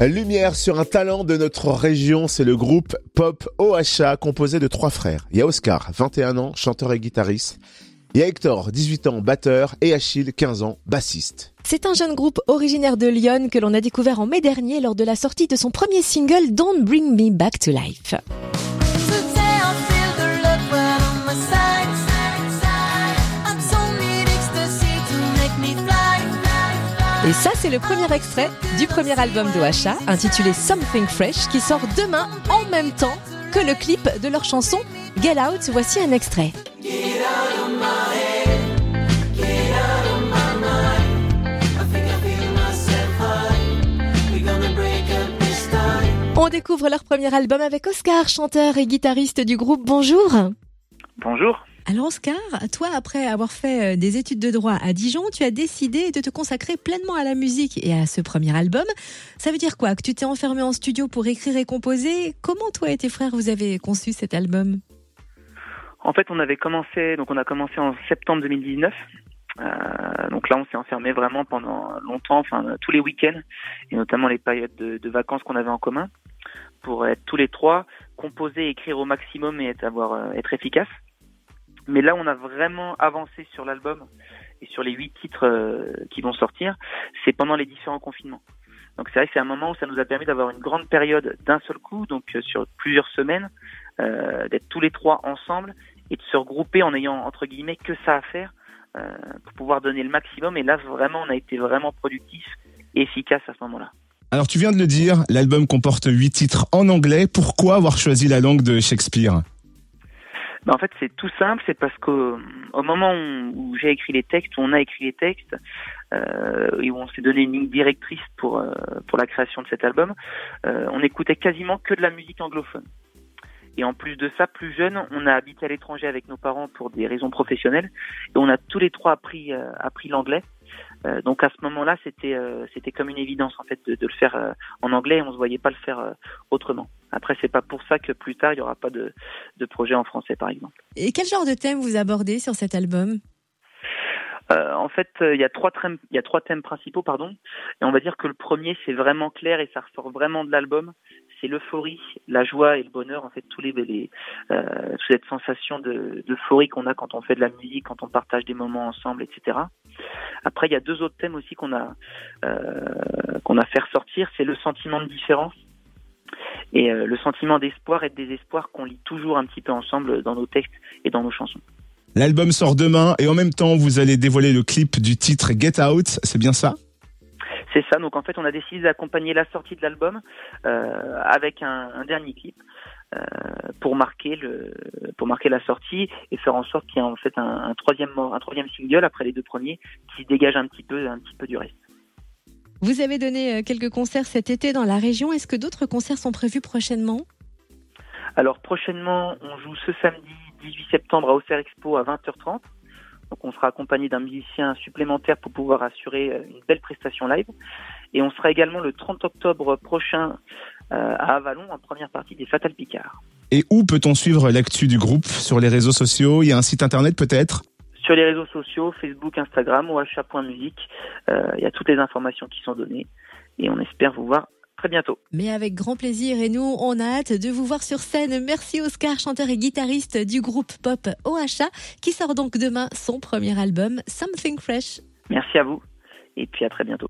Lumière sur un talent de notre région, c'est le groupe Pop OHA composé de trois frères. Il y a Oscar, 21 ans, chanteur et guitariste. Il y a Hector, 18 ans, batteur, et Achille, 15 ans, bassiste. C'est un jeune groupe originaire de Lyon que l'on a découvert en mai dernier lors de la sortie de son premier single Don't Bring Me Back to Life. Et ça, c'est le premier extrait du premier album d'Oacha, intitulé Something Fresh, qui sort demain en même temps que le clip de leur chanson Get Out. Voici un extrait. On découvre leur premier album avec Oscar, chanteur et guitariste du groupe. Bonjour. Bonjour. Alors Oscar, toi, après avoir fait euh, des études de droit à Dijon, tu as décidé de te consacrer pleinement à la musique et à ce premier album. Ça veut dire quoi Que tu t'es enfermé en studio pour écrire et composer? Comment toi et tes frères vous avez conçu cet album? En fait, on avait commencé, donc on a commencé en septembre 2019. Euh, donc là, on s'est enfermé vraiment pendant longtemps, enfin tous les week-ends, et notamment les périodes de, vacances qu'on avait en commun, pour être tous les trois composer, écrire au maximum et être, euh, être efficace. Mais là, on a vraiment avancé sur l'album et sur les huit titres euh, qui vont sortir. C'est pendant les différents confinements. Donc c'est vrai que c'est un moment où ça nous a permis d'avoir une grande période d'un seul coup, donc euh, sur plusieurs semaines, euh, d'être tous les trois ensemble et de se regrouper en ayant entre guillemets que ça à faire pour pouvoir donner le maximum. Et là, vraiment, on a été vraiment productif et efficace à ce moment-là. Alors tu viens de le dire, l'album comporte huit titres en anglais. Pourquoi avoir choisi la langue de Shakespeare? Ben, en fait, c'est tout simple, c'est parce qu'au au moment où, j'ai écrit les textes, où on a écrit les textes, euh, et où on s'est donné une ligne directrice pour euh, pour la création de cet album, euh, on écoutait quasiment que de la musique anglophone. Et en plus de ça, plus jeune, on a habité à l'étranger avec nos parents pour des raisons professionnelles, et on a tous les trois appris euh, appris l'anglais. Euh, donc à ce moment-là, c'était euh, c'était comme une évidence en fait de, de le faire euh, en anglais. Et on se voyait pas le faire autrement. Après, c'est pas pour ça que plus tard il y aura pas de de projet en français, par exemple. Et quel genre de thème vous abordez sur cet album? Euh, en fait, il y a trois thèmes, il y a trois thèmes principaux, pardon. Et on va dire que le premier, c'est vraiment clair et ça ressort vraiment de l'album. C'est l'euphorie, la joie et le bonheur. En fait, tous les, les euh, cette sensation de d'euphorie qu'on a quand on fait de la musique, quand on partage des moments ensemble, etc. Après, il y a deux autres thèmes aussi qu'on a euh, qu'on a fait ressortir. C'est le sentiment de différence et euh, le sentiment d'espoir et de désespoir qu'on lit toujours un petit peu ensemble dans nos textes et dans nos chansons. L'album sort demain et en même temps vous allez dévoiler le clip du titre Get Out, c'est bien ça? C'est ça, donc en fait on a décidé d'accompagner la sortie de l'album euh, avec un, un, dernier clip euh, pour marquer le pour marquer la sortie et faire en sorte qu'il y ait en fait un, un, troisième un troisième single après les deux premiers qui se dégage un petit peu un petit peu du reste. Vous avez donné euh, quelques concerts cet été dans la région, est-ce que d'autres concerts sont prévus prochainement? Alors prochainement, on joue ce samedi 18 septembre à Auxerre Expo à 20h30. Donc on sera accompagné d'un musicien supplémentaire pour pouvoir assurer euh, une belle prestation live. Et on sera également le 30 octobre prochain euh, à Avalon en première partie des Fatal Picard. Et où peut-on suivre l'actu du groupe? Sur les réseaux sociaux? Il y a un site internet peut-être? Sur les réseaux sociaux, Facebook, Instagram, ou achat.musique. Euh, il y a toutes les informations qui sont données. Et on espère vous voir très bientôt. Mais avec grand plaisir et nous, on a hâte de vous voir sur scène. Merci Oscar, chanteur et guitariste du groupe pop OHA, qui sort donc demain son premier album, Something Fresh. Merci à vous et puis à très bientôt.